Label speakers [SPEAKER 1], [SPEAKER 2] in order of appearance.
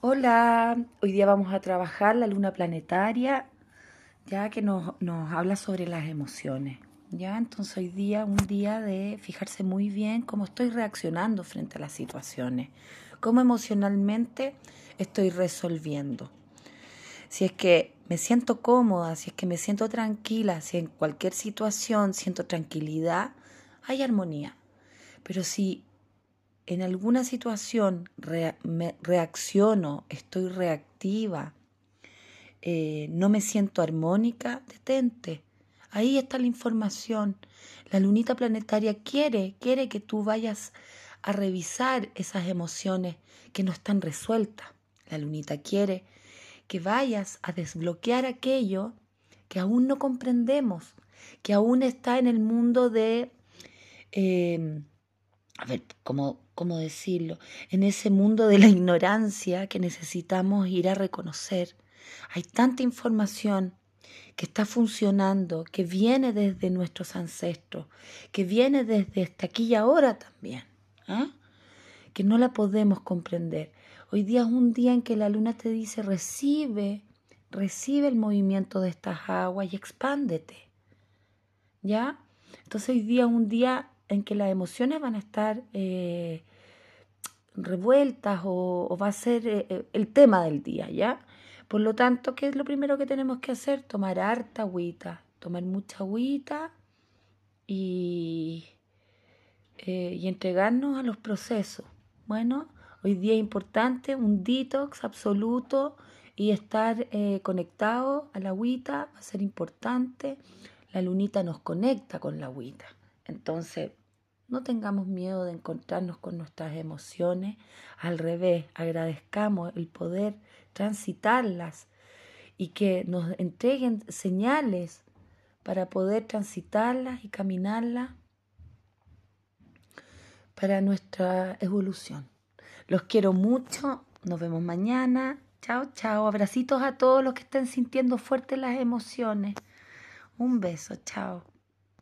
[SPEAKER 1] Hola, hoy día vamos a trabajar la luna planetaria, ya que nos, habla sobre las emociones. Ya, entonces hoy día un día de fijarse muy bien cómo estoy reaccionando frente a las situaciones, cómo emocionalmente estoy resolviendo. Si es que me siento cómoda, si es que me siento tranquila, si en cualquier situación siento tranquilidad, hay armonía. Pero si en alguna situación me reacciono, estoy reactiva, eh, no me siento armónica, detente. Ahí está la información. La lunita planetaria quiere, quiere que tú vayas a revisar esas emociones que no están resueltas. La lunita quiere que vayas a desbloquear aquello que aún no comprendemos, que aún está en el mundo de eh, a ver, ¿cómo, ¿cómo decirlo? En ese mundo de la ignorancia que necesitamos ir a reconocer. Hay tanta información que está funcionando, que viene desde nuestros ancestros, que viene desde hasta aquí y ahora también, ¿ah? que no la podemos comprender. Hoy día es un día en que la luna te dice, recibe, recibe el movimiento de estas aguas y expándete. ¿Ya? Entonces hoy día es un día en que las emociones van a estar eh, revueltas o, va a ser eh, eh, el tema del día, ¿ya? Por lo tanto, ¿qué es lo primero que tenemos que hacer? Tomar harta agüita, tomar mucha agüita y, y entregarnos a los procesos. Bueno, hoy día es importante un detox absoluto y estar conectado a la agüita va a ser importante. La lunita nos conecta con la agüita. Entonces, no tengamos miedo de encontrarnos con nuestras emociones, al revés, agradezcamos el poder transitarlas y que nos entreguen señales para poder transitarlas y caminarlas para nuestra evolución. Los quiero mucho, nos vemos mañana. Chao, chao. Abracitos a todos los que estén sintiendo fuertes las emociones. Un beso, chao.